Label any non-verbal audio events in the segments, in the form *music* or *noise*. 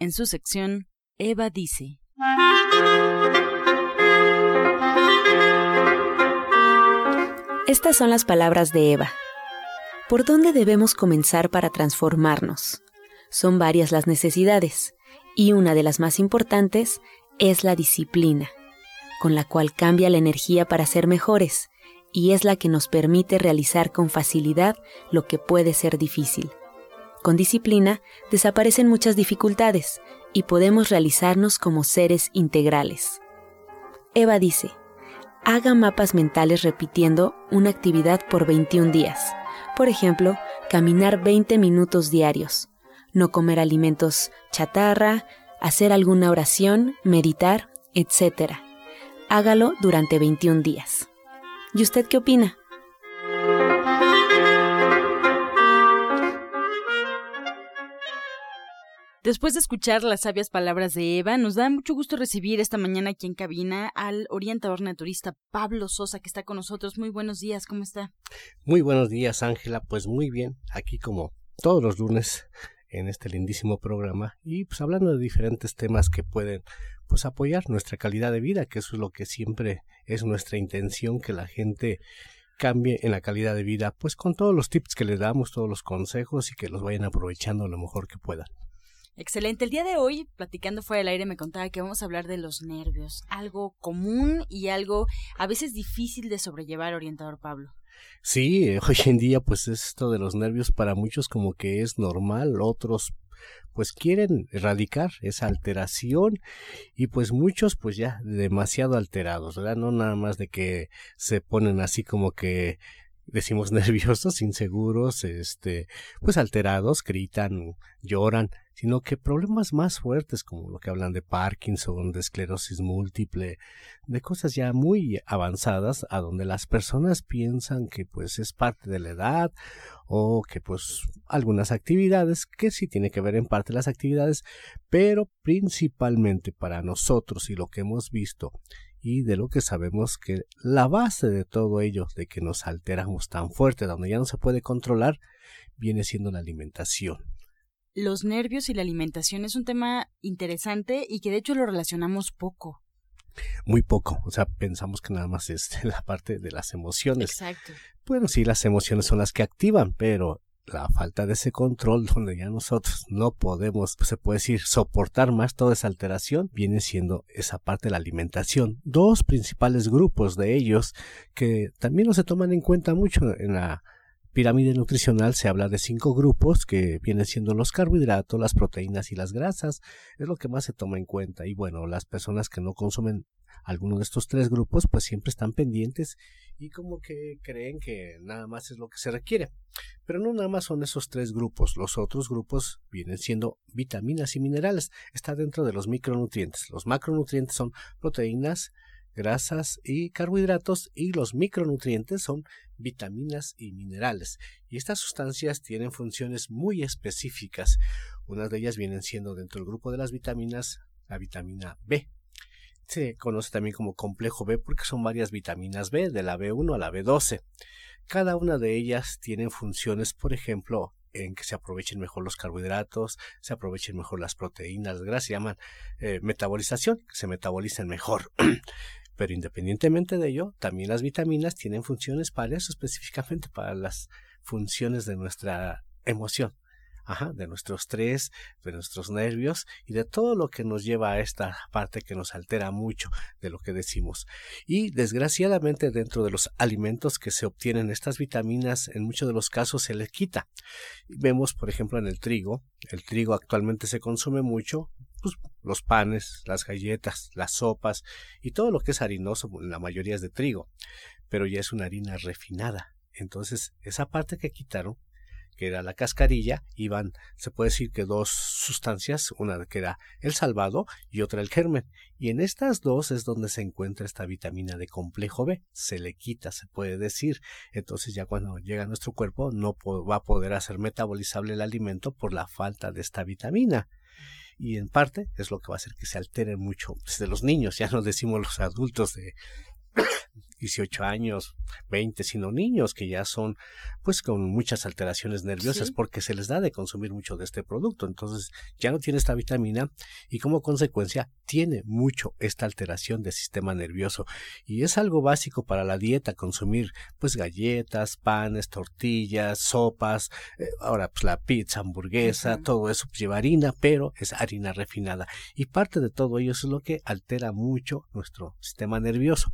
en su sección Eva dice. Estas son las palabras de Eva. ¿Por dónde debemos comenzar para transformarnos? Son varias las necesidades, y una de las más importantes es la disciplina, con la cual cambia la energía para ser mejores, y es la que nos permite realizar con facilidad lo que puede ser difícil. Con disciplina desaparecen muchas dificultades y podemos realizarnos como seres integrales. Eva dice, haga mapas mentales repitiendo una actividad por 21 días. Por ejemplo, caminar 20 minutos diarios, no comer alimentos chatarra, hacer alguna oración, meditar, etc. Hágalo durante 21 días. ¿Y usted qué opina? Después de escuchar las sabias palabras de Eva, nos da mucho gusto recibir esta mañana aquí en cabina al orientador naturista Pablo Sosa, que está con nosotros. Muy buenos días, ¿cómo está? Muy buenos días, Ángela. Pues muy bien, aquí como todos los lunes en este lindísimo programa y pues hablando de diferentes temas que pueden pues apoyar nuestra calidad de vida, que eso es lo que siempre es nuestra intención, que la gente cambie en la calidad de vida, pues con todos los tips que le damos, todos los consejos y que los vayan aprovechando lo mejor que puedan. Excelente. El día de hoy, platicando fuera del aire, me contaba que vamos a hablar de los nervios, algo común y algo a veces difícil de sobrellevar, orientador Pablo. Sí, *laughs* hoy en día pues esto de los nervios para muchos como que es normal, otros pues quieren erradicar esa alteración y pues muchos pues ya demasiado alterados, ¿verdad? No nada más de que se ponen así como que decimos *laughs* nerviosos, inseguros, este, pues alterados, gritan, lloran, sino que problemas más fuertes como lo que hablan de Parkinson, de esclerosis múltiple, de cosas ya muy avanzadas a donde las personas piensan que pues es parte de la edad o que pues algunas actividades que sí tiene que ver en parte las actividades, pero principalmente para nosotros y lo que hemos visto y de lo que sabemos que la base de todo ello, de que nos alteramos tan fuerte, donde ya no se puede controlar, viene siendo la alimentación los nervios y la alimentación es un tema interesante y que de hecho lo relacionamos poco. Muy poco, o sea, pensamos que nada más es *laughs* la parte de las emociones. Exacto. Bueno, sí, las emociones son las que activan, pero la falta de ese control donde ya nosotros no podemos, se puede decir, soportar más toda esa alteración, viene siendo esa parte de la alimentación. Dos principales grupos de ellos que también no se toman en cuenta mucho en la pirámide nutricional se habla de cinco grupos que vienen siendo los carbohidratos, las proteínas y las grasas. Es lo que más se toma en cuenta. Y bueno, las personas que no consumen alguno de estos tres grupos pues siempre están pendientes y como que creen que nada más es lo que se requiere. Pero no nada más son esos tres grupos. Los otros grupos vienen siendo vitaminas y minerales. Está dentro de los micronutrientes. Los macronutrientes son proteínas, grasas y carbohidratos y los micronutrientes son vitaminas y minerales. Y estas sustancias tienen funciones muy específicas. Unas de ellas vienen siendo dentro del grupo de las vitaminas la vitamina B. Se conoce también como complejo B porque son varias vitaminas B, de la B1 a la B12. Cada una de ellas tiene funciones, por ejemplo, en que se aprovechen mejor los carbohidratos, se aprovechen mejor las proteínas, las grasas, se llaman eh, metabolización, que se metabolicen mejor. *clears throat* Pero independientemente de ello, también las vitaminas tienen funciones para eso, específicamente para las funciones de nuestra emoción, de nuestro estrés, de nuestros nervios y de todo lo que nos lleva a esta parte que nos altera mucho de lo que decimos. Y desgraciadamente dentro de los alimentos que se obtienen estas vitaminas, en muchos de los casos se les quita. Vemos, por ejemplo, en el trigo, el trigo actualmente se consume mucho, pues, los panes, las galletas, las sopas y todo lo que es harinoso, la mayoría es de trigo, pero ya es una harina refinada. Entonces, esa parte que quitaron, que era la cascarilla, iban, se puede decir que dos sustancias, una que era el salvado y otra el germen. Y en estas dos es donde se encuentra esta vitamina de complejo B. Se le quita, se puede decir. Entonces ya cuando llega a nuestro cuerpo no va a poder hacer metabolizable el alimento por la falta de esta vitamina y en parte es lo que va a hacer que se alteren mucho desde los niños, ya no decimos los adultos de 18 años, 20, sino niños que ya son pues con muchas alteraciones nerviosas porque se les da de consumir mucho de este producto. Entonces ya no tiene esta vitamina y como consecuencia tiene mucho esta alteración del sistema nervioso. Y es algo básico para la dieta consumir pues galletas, panes, tortillas, sopas, eh, ahora pues la pizza, hamburguesa, todo eso lleva harina, pero es harina refinada. Y parte de todo ello es lo que altera mucho nuestro sistema nervioso.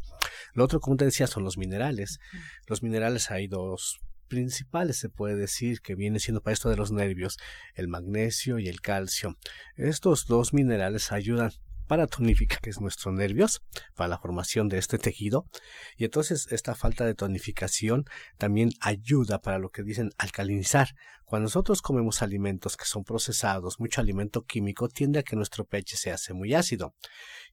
Lo otro, como son los minerales. Los minerales hay dos principales, se puede decir, que viene siendo para esto de los nervios, el magnesio y el calcio. Estos dos minerales ayudan para tonificar, que es nuestros nervios, para la formación de este tejido. Y entonces esta falta de tonificación también ayuda para lo que dicen alcalinizar. Cuando nosotros comemos alimentos que son procesados, mucho alimento químico, tiende a que nuestro pH se hace muy ácido.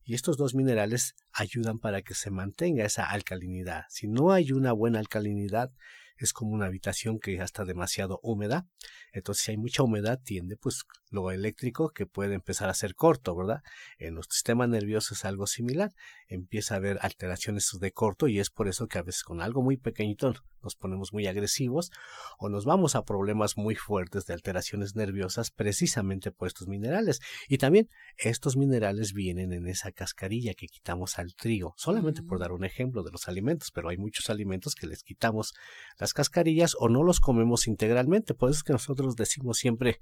Y estos dos minerales ayudan para que se mantenga esa alcalinidad. Si no hay una buena alcalinidad, es como una habitación que ya está demasiado húmeda. Entonces, si hay mucha humedad, tiende pues lo eléctrico que puede empezar a ser corto, ¿verdad? En nuestro sistema nervioso es algo similar. Empieza a haber alteraciones de corto y es por eso que a veces con algo muy pequeñito nos ponemos muy agresivos o nos vamos a problemas muy fuertes de alteraciones nerviosas precisamente por estos minerales. Y también estos minerales vienen en esa cascarilla que quitamos al trigo, solamente por dar un ejemplo de los alimentos, pero hay muchos alimentos que les quitamos las cascarillas o no los comemos integralmente. Por eso es que nosotros decimos siempre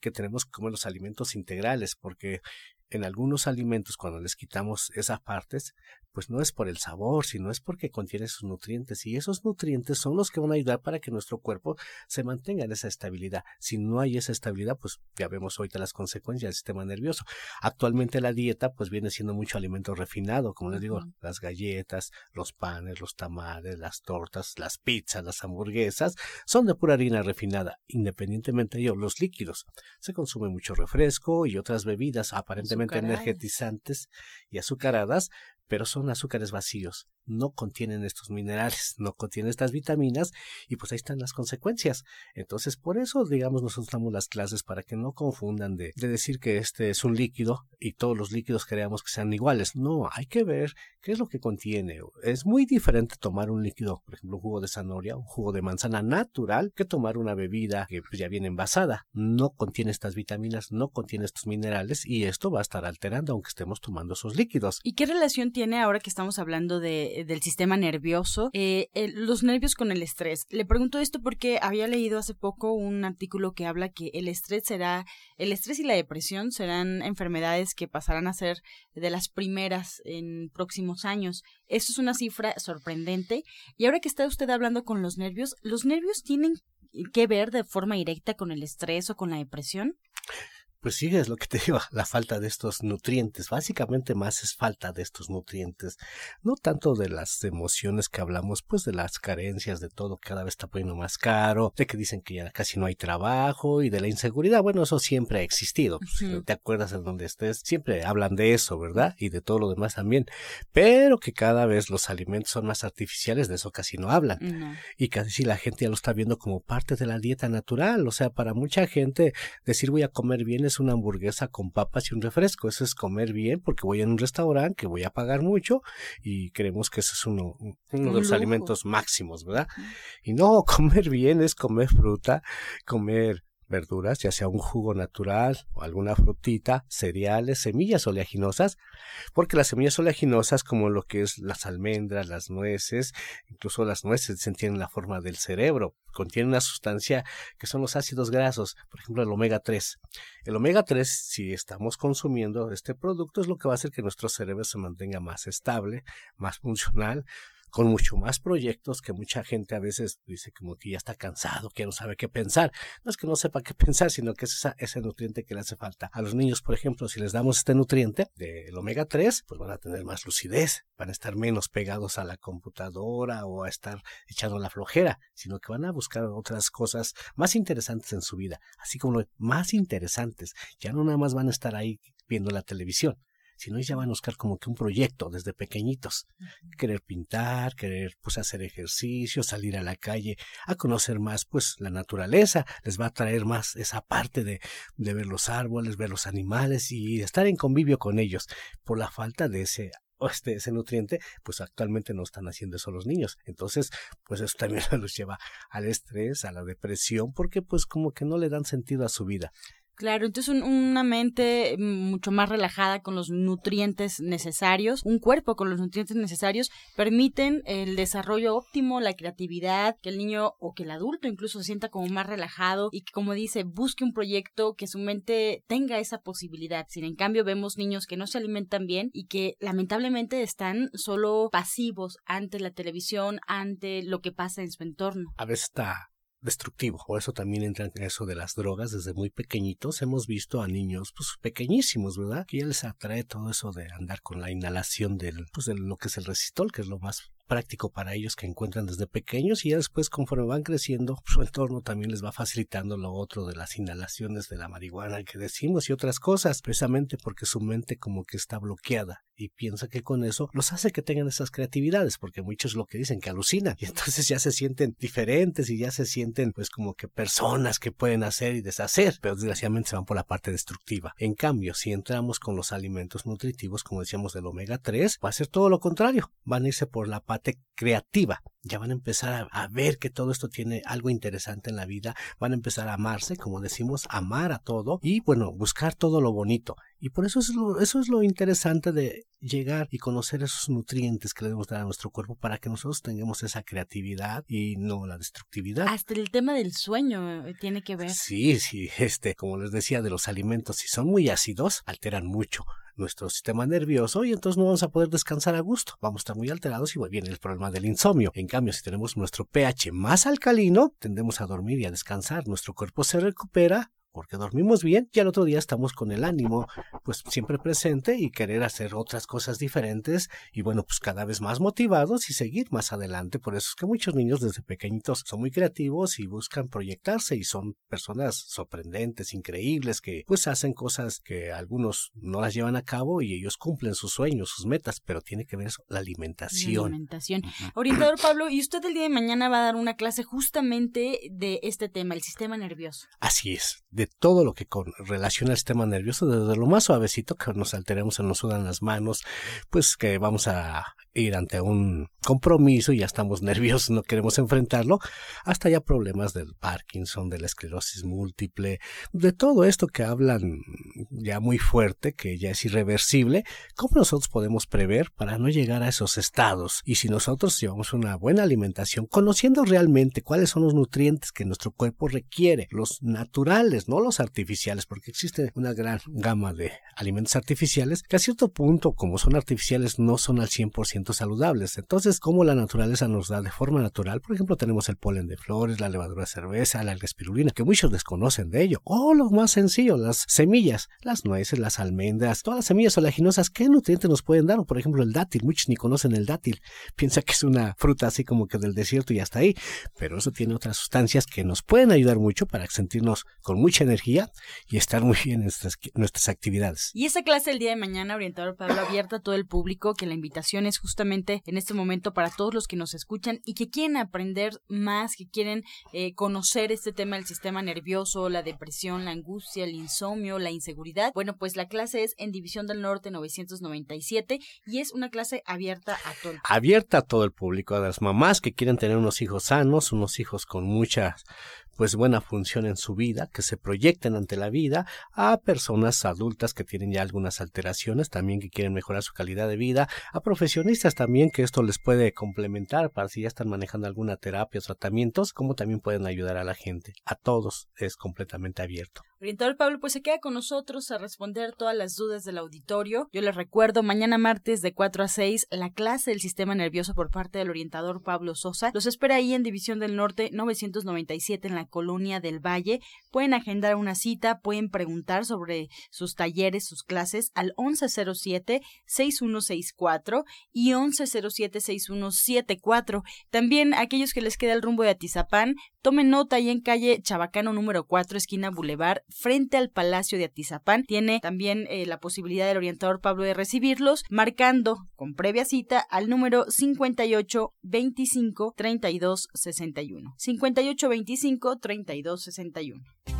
que tenemos que comer los alimentos integrales, porque en algunos alimentos cuando les quitamos esas partes, pues no es por el sabor, sino es porque contiene sus nutrientes y esos nutrientes son los que van a ayudar para que nuestro cuerpo se mantenga en esa estabilidad. Si no hay esa estabilidad, pues ya vemos ahorita las consecuencias del sistema nervioso. Actualmente la dieta pues viene siendo mucho alimento refinado, como les digo, las galletas, los panes, los tamales, las tortas, las pizzas, las hamburguesas, son de pura harina refinada. Independientemente de ello, los líquidos. Se consume mucho refresco y otras bebidas aparentemente energetizantes y azucaradas, pero son azúcares vacíos no contienen estos minerales, no contienen estas vitaminas y pues ahí están las consecuencias. Entonces, por eso, digamos, nosotros damos las clases para que no confundan de, de decir que este es un líquido y todos los líquidos creamos que sean iguales. No, hay que ver qué es lo que contiene. Es muy diferente tomar un líquido, por ejemplo, un jugo de zanahoria, un jugo de manzana natural, que tomar una bebida que pues, ya viene envasada. No contiene estas vitaminas, no contiene estos minerales y esto va a estar alterando aunque estemos tomando esos líquidos. ¿Y qué relación tiene ahora que estamos hablando de eh, del sistema nervioso, eh, los nervios con el estrés. Le pregunto esto porque había leído hace poco un artículo que habla que el estrés será, el estrés y la depresión serán enfermedades que pasarán a ser de las primeras en próximos años. Eso es una cifra sorprendente. Y ahora que está usted hablando con los nervios, ¿los nervios tienen que ver de forma directa con el estrés o con la depresión? Pues sí, es lo que te digo, *laughs* la falta de estos nutrientes. Básicamente más es falta de estos nutrientes. No tanto de las emociones que hablamos, pues de las carencias, de todo, cada vez está poniendo más caro, de que dicen que ya casi no hay trabajo y de la inseguridad. Bueno, eso siempre ha existido. Pues, ¿Te acuerdas de donde estés? Siempre hablan de eso, ¿verdad? Y de todo lo demás también. Pero que cada vez los alimentos son más artificiales, de eso casi no hablan. Y casi la gente ya lo está viendo como parte de la dieta natural. O sea, para mucha gente decir voy a comer bien es una hamburguesa con papas y un refresco. Eso es comer bien porque voy a un restaurante que voy a pagar mucho y creemos que ese es uno, uno de los alimentos máximos, ¿verdad? Y no, *laughs* comer bien es comer fruta, comer verduras, ya sea un jugo natural o alguna frutita, cereales, semillas oleaginosas, porque las semillas oleaginosas, como lo que es las almendras, las nueces, incluso las nueces tienen la forma del cerebro, contienen una sustancia que son los ácidos grasos, por ejemplo el omega 3. El omega 3, si estamos consumiendo este producto, es lo que va a hacer que nuestro cerebro se mantenga más estable, más funcional, con mucho más proyectos que mucha gente a veces dice como que ya está cansado, que no sabe qué pensar. No es que no sepa qué *laughs* pensar, sino que es ese nutriente que le hace falta. A los niños, por ejemplo, si les damos este nutriente del omega 3, pues van a tener más lucidez, van a estar menos pegados a la computadora o a estar echando la flojera, sino que van a buscar otras cosas más interesantes en su vida, así como más interesantes. Ya no nada más van a estar ahí viendo la televisión, sino ya van a buscar como que un proyecto desde pequeñitos. Querer pintar, querer pues hacer ejercicio, salir a la calle, a conocer más pues la naturaleza, les va a traer más esa parte de, de ver los árboles, ver los animales y estar en convivio con ellos por la falta de ese este, ese nutriente, pues actualmente no están haciendo eso los niños. Entonces, pues eso también *laughs* los lleva al estrés, a la depresión, porque pues como que no le dan sentido a su vida. Claro, entonces una mente mucho más relajada con los nutrientes necesarios, un cuerpo con los nutrientes necesarios, permiten el desarrollo óptimo, la creatividad, que el niño o que el adulto incluso se sienta como más relajado y que como dice, busque un proyecto que su mente tenga esa posibilidad. Sin en cambio vemos niños que no se alimentan bien y que lamentablemente están solo pasivos ante la televisión, ante lo que pasa en su entorno. A veces está destructivo. Por eso también entra en eso de las drogas desde muy pequeñitos. Hemos visto a niños pues pequeñísimos, ¿verdad? Que ya les atrae todo eso de andar con la inhalación del, pues de lo que es el resistol, que es lo más práctico para ellos que encuentran desde pequeños y ya después conforme van creciendo su entorno también les va facilitando lo otro de las inhalaciones de la marihuana que decimos y otras cosas precisamente porque su mente como que está bloqueada y piensa que con eso los hace que tengan esas creatividades porque muchos lo que dicen que alucinan y entonces ya se sienten diferentes y ya se sienten pues como que personas que pueden hacer y deshacer pero desgraciadamente se van por la parte destructiva en cambio si entramos con los alimentos nutritivos como decíamos del omega 3 va a ser todo lo contrario van a irse por la parte creativa. Ya van a empezar a, ver que todo esto tiene algo interesante en la vida, van a empezar a amarse, como decimos, amar a todo y bueno, buscar todo lo bonito. Y por eso es lo, eso es lo interesante de llegar y conocer esos nutrientes que le debemos dar a nuestro cuerpo para que nosotros tengamos esa creatividad y no la destructividad. Hasta el tema del sueño eh, tiene que ver. Sí, sí, *laughs* este, como les decía, de los alimentos, si son muy ácidos, alteran mucho nuestro sistema nervioso y entonces no vamos a poder descansar a gusto. Vamos a estar muy alterados y viene el problema del insomnio. En cambio, si tenemos nuestro pH más alcalino, tendemos a dormir y a descansar. Nuestro cuerpo se recupera porque dormimos bien y al otro día estamos con el ánimo pues siempre presente y querer hacer otras cosas diferentes y bueno pues cada vez más motivados y seguir más adelante. Por eso es que muchos niños desde pequeñitos son muy creativos y buscan proyectarse y son personas sorprendentes increíbles que pues hacen cosas que algunos no las llevan a cabo y ellos cumplen sus sueños sus metas pero tiene que ver eso, la alimentación. La alimentación. Orientador Pablo y usted el día de mañana va a dar una clase justamente de este tema el sistema nervioso. Así es de todo lo que con, relaciona al sistema nervioso, desde lo más suavecito que nos alteremos, se nos sudan las manos, pues que vamos a ir ante un compromiso y ya estamos *laughs* nerviosos, no queremos enfrentarlo, hasta ya problemas del Parkinson, de la esclerosis múltiple, de todo esto que hablan ya muy fuerte, que ya es irreversible, ¿cómo nosotros podemos prever para no llegar a esos estados? Y si nosotros llevamos una buena alimentación, conociendo realmente cuáles son los nutrientes que nuestro cuerpo requiere, los naturales, no los artificiales, porque existe una gran gama de alimentos artificiales que a cierto punto, como son artificiales, no son al 100% saludables. Entonces, como la naturaleza nos da de forma natural, por ejemplo, tenemos el polen de flores, la levadura de cerveza, la espirulina, que muchos desconocen de ello. O lo más sencillo, las semillas, las nueces, las almendras, todas las semillas oleaginosas, ¿qué nutrientes nos pueden dar? O por ejemplo, el dátil, muchos ni conocen el dátil. *laughs* Piensa que es una fruta así como que del desierto y hasta ahí, pero eso tiene otras sustancias que nos pueden ayudar mucho para sentirnos con mucha energía y estar muy bien en nuestras, nuestras actividades. Y esa clase el día de mañana, orientador Pablo, abierta a todo el público, que la invitación es justamente en este momento para todos los que nos escuchan y que quieren aprender más, que quieren eh, conocer este tema del sistema nervioso, la depresión, la angustia, el insomnio, la inseguridad. Bueno, pues la clase es en División del Norte 997 y es una clase abierta a todo. Abierta a todo el público, a las mamás que quieren tener unos hijos sanos, unos hijos con muchas pues buena función en su vida, que se proyecten ante la vida, a personas adultas que tienen ya algunas alteraciones, también que quieren mejorar su calidad de vida, a profesionistas también que esto les puede complementar para si ya están manejando alguna terapia o tratamientos, como también pueden ayudar a la gente. A todos es completamente abierto. Orientador Pablo, pues se queda con nosotros a responder todas las dudas del auditorio. Yo les recuerdo, mañana martes de 4 a 6, la clase del sistema nervioso por parte del orientador Pablo Sosa. Los espera ahí en División del Norte 997 en la Colonia del Valle. Pueden agendar una cita, pueden preguntar sobre sus talleres, sus clases al 1107-6164 y 1107-6174. También aquellos que les queda el rumbo de Atizapán, tomen nota ahí en calle Chabacano número 4, esquina Boulevard frente al Palacio de Atizapán. Tiene también eh, la posibilidad del orientador Pablo de recibirlos, marcando con previa cita al número 58 25 32 61. 58 25 32 61.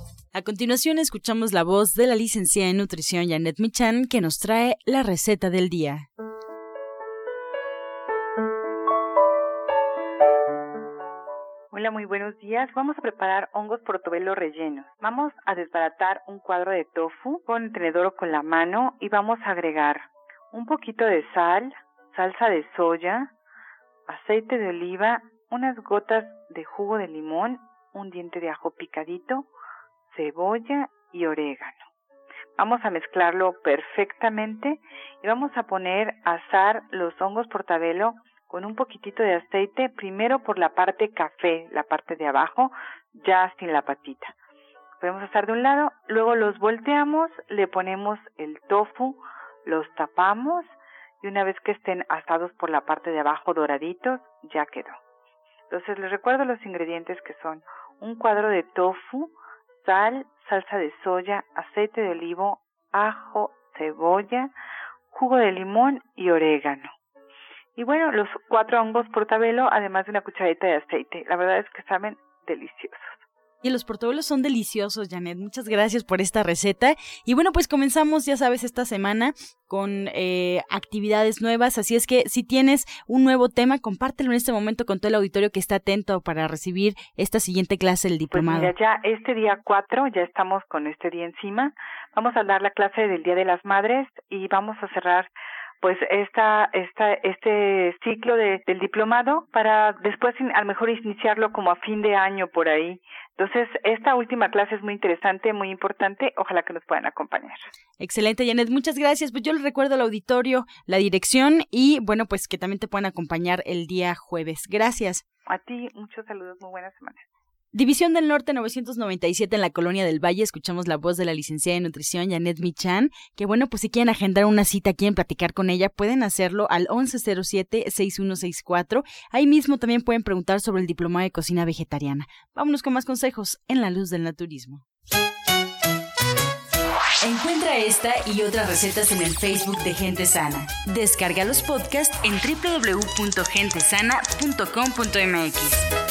A continuación escuchamos la voz de la licenciada en nutrición Janet Michan que nos trae la receta del día. Hola, muy buenos días. Vamos a preparar hongos portobelo rellenos. Vamos a desbaratar un cuadro de tofu con el tenedor o con la mano y vamos a agregar un poquito de sal, salsa de soya, aceite de oliva, unas gotas de jugo de limón, un diente de ajo picadito, cebolla y orégano. Vamos a mezclarlo perfectamente y vamos a poner a asar los hongos portabelo con un poquitito de aceite, primero por la parte café, la parte de abajo, ya sin la patita. Podemos asar de un lado, luego los volteamos, le ponemos el tofu, los tapamos y una vez que estén asados por la parte de abajo doraditos, ya quedó. Entonces les recuerdo los ingredientes que son un cuadro de tofu, sal, salsa de soya, aceite de olivo, ajo, cebolla, jugo de limón y orégano. Y bueno, los cuatro hongos portabelo, además de una cucharadita de aceite. La verdad es que saben deliciosos. Y los portobelos son deliciosos, Janet. Muchas gracias por esta receta. Y bueno, pues comenzamos, ya sabes, esta semana con eh, actividades nuevas. Así es que si tienes un nuevo tema, compártelo en este momento con todo el auditorio que está atento para recibir esta siguiente clase del pues diplomado. Pues mira, ya este día 4, ya estamos con este día encima. Vamos a dar la clase del Día de las Madres y vamos a cerrar pues esta, esta, este ciclo de, del diplomado para después a lo mejor iniciarlo como a fin de año por ahí. Entonces, esta última clase es muy interesante, muy importante. Ojalá que nos puedan acompañar. Excelente, Janet. Muchas gracias. Pues yo les recuerdo al auditorio la dirección y, bueno, pues que también te puedan acompañar el día jueves. Gracias. A ti, muchos saludos. Muy buena semana. División del Norte 997 en la Colonia del Valle, escuchamos la voz de la licenciada en nutrición Janet Michan, que bueno, pues si quieren agendar una cita, quieren platicar con ella, pueden hacerlo al 1107-6164. Ahí mismo también pueden preguntar sobre el diploma de cocina vegetariana. Vámonos con más consejos en la luz del naturismo. Encuentra esta y otras recetas en el Facebook de Gente Sana. Descarga los podcasts en www.gentesana.com.mx.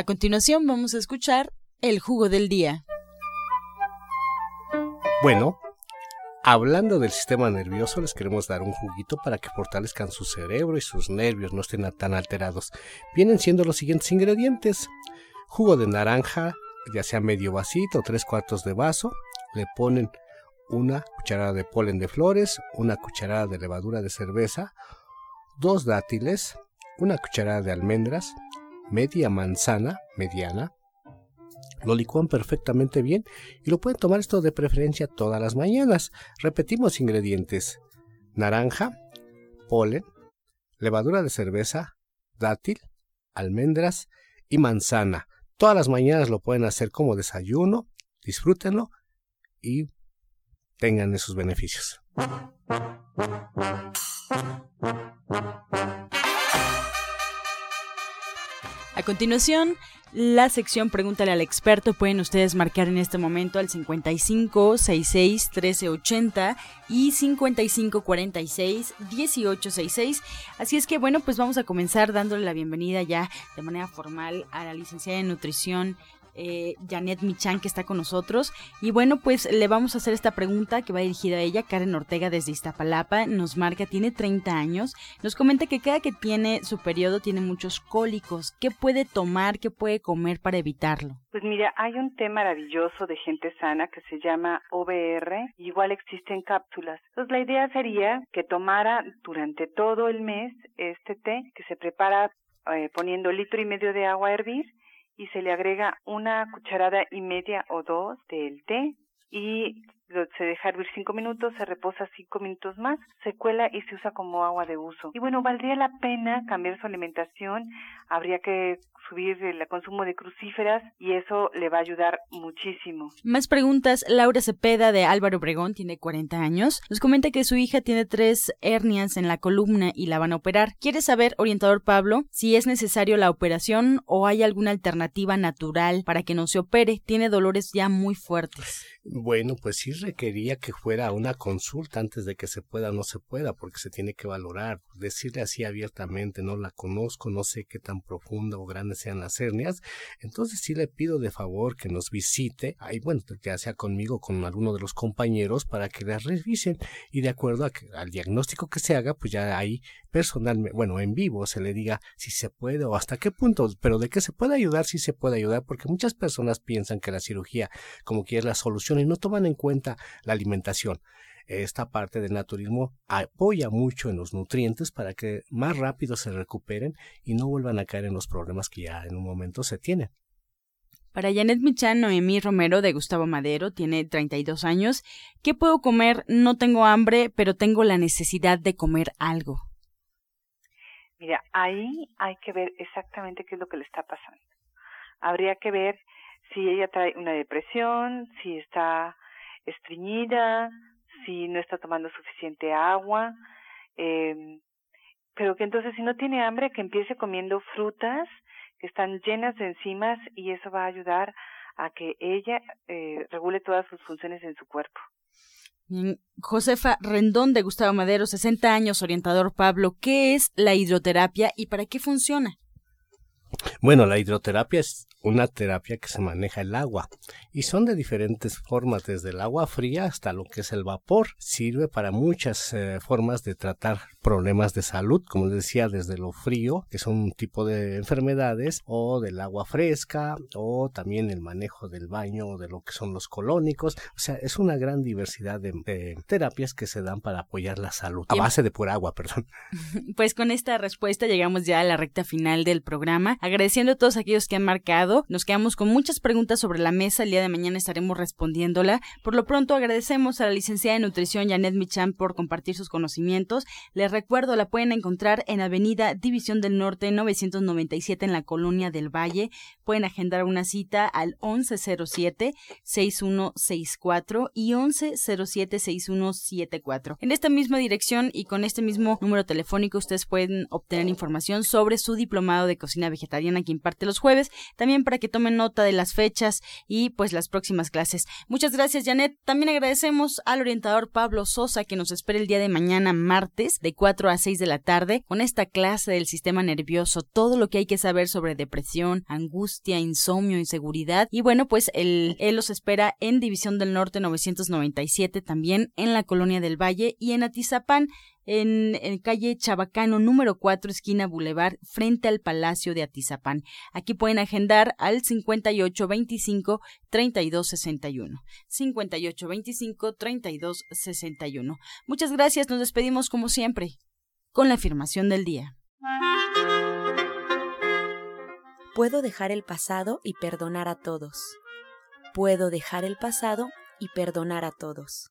A continuación vamos a escuchar el jugo del día. Bueno, hablando del sistema nervioso, les queremos dar un juguito para que fortalezcan su cerebro y sus nervios no estén tan alterados. Vienen siendo los siguientes ingredientes. Jugo de naranja, ya sea medio vasito o tres cuartos de vaso. Le ponen una cucharada de polen de flores, una cucharada de levadura de cerveza, dos dátiles, una cucharada de almendras, media manzana mediana. Lo licúan perfectamente bien y lo pueden tomar esto de preferencia todas las mañanas. Repetimos ingredientes. Naranja, polen, levadura de cerveza, dátil, almendras y manzana. Todas las mañanas lo pueden hacer como desayuno, disfrútenlo y tengan esos beneficios. A continuación, la sección Pregúntale al experto. Pueden ustedes marcar en este momento al 55 66 1380 y 55 46 1866. Así es que bueno, pues vamos a comenzar dándole la bienvenida ya de manera formal a la licenciada en nutrición eh, Janet Michan que está con nosotros. Y bueno, pues le vamos a hacer esta pregunta que va dirigida a ella. Karen Ortega desde Iztapalapa nos marca, tiene 30 años. Nos comenta que cada que tiene su periodo tiene muchos cólicos. ¿Qué puede tomar, qué puede comer para evitarlo? Pues mira, hay un té maravilloso de gente sana que se llama OBR, igual existen cápsulas. Entonces la idea sería que tomara durante todo el mes este té que se prepara eh, poniendo litro y medio de agua a hervir y se le agrega una cucharada y media o dos del té y se deja hervir cinco minutos, se reposa cinco minutos más, se cuela y se usa como agua de uso. Y bueno, valdría la pena cambiar su alimentación, habría que subir el consumo de crucíferas y eso le va a ayudar muchísimo. Más preguntas. Laura Cepeda de Álvaro Obregón tiene 40 años. Nos comenta que su hija tiene tres hernias en la columna y la van a operar. Quiere saber, orientador Pablo, si es necesario la operación o hay alguna alternativa natural para que no se opere. Tiene dolores ya muy fuertes. Bueno, pues sí requería que fuera una consulta antes de que se pueda o no se pueda, porque se tiene que valorar. Decirle así abiertamente, no la conozco, no sé qué tan profunda o grande sean las hernias. Entonces sí le pido de favor que nos visite, ahí bueno, que sea conmigo, con alguno de los compañeros, para que la revisen y de acuerdo al diagnóstico que se haga, pues ya ahí personalmente, bueno, en vivo se le diga si se puede o hasta qué punto, pero de que se puede ayudar, sí se puede ayudar, porque muchas personas piensan que la cirugía como que es la solución y no toman en cuenta la alimentación. Esta parte del naturismo apoya mucho en los nutrientes para que más rápido se recuperen y no vuelvan a caer en los problemas que ya en un momento se tienen. Para Janet Michan, Noemí Romero de Gustavo Madero tiene 32 años. ¿Qué puedo comer? No tengo hambre, pero tengo la necesidad de comer algo. Mira, ahí hay que ver exactamente qué es lo que le está pasando. Habría que ver si ella trae una depresión, si está estreñida, si no está tomando suficiente agua, eh, pero que entonces si no tiene hambre, que empiece comiendo frutas que están llenas de enzimas y eso va a ayudar a que ella eh, regule todas sus funciones en su cuerpo. Josefa Rendón de Gustavo Madero, 60 años, orientador Pablo, ¿qué es la hidroterapia y para qué funciona? Bueno, la hidroterapia es una terapia que se maneja el agua y son de diferentes formas, desde el agua fría hasta lo que es el vapor. Sirve para muchas eh, formas de tratar problemas de salud, como les decía, desde lo frío, que son un tipo de enfermedades, o del agua fresca, o también el manejo del baño, de lo que son los colónicos. O sea, es una gran diversidad de, terapias que se dan para apoyar la salud, a base de pura agua, perdón. *laughs* Pues con esta respuesta llegamos ya a la recta final del programa. Agradeciendo a todos aquellos que han marcado, nos quedamos con muchas preguntas sobre la mesa. El día de mañana estaremos respondiéndola. Por lo pronto agradecemos a la licenciada de nutrición Janet Michan por compartir sus conocimientos. Les recuerdo, la pueden encontrar en Avenida División del Norte 997 en la Colonia del Valle. Pueden agendar una cita al 1107-6164 y 1107-6174. En esta misma dirección y con este mismo número telefónico ustedes pueden obtener información sobre su diplomado de cocina vegetariana que imparte los jueves, también para que tomen nota de las fechas y pues las próximas clases. Muchas gracias Janet. También agradecemos al orientador Pablo Sosa que nos espera el día de mañana martes de 4 a 6 de la tarde con esta clase del sistema nervioso, todo lo que hay que saber sobre depresión, angustia, insomnio, inseguridad. Y bueno pues él, él los espera en División del Norte 997 también en la Colonia del Valle y en Atizapán en, calle Chabacano número 4, esquina Boulevard, frente al Palacio de Atizapán. Aquí pueden agendar al 5825 3261. 5825 3261. Muchas gracias, nos despedimos como siempre con la afirmación del día. Puedo dejar el pasado y perdonar a todos. Puedo dejar el pasado y perdonar a todos.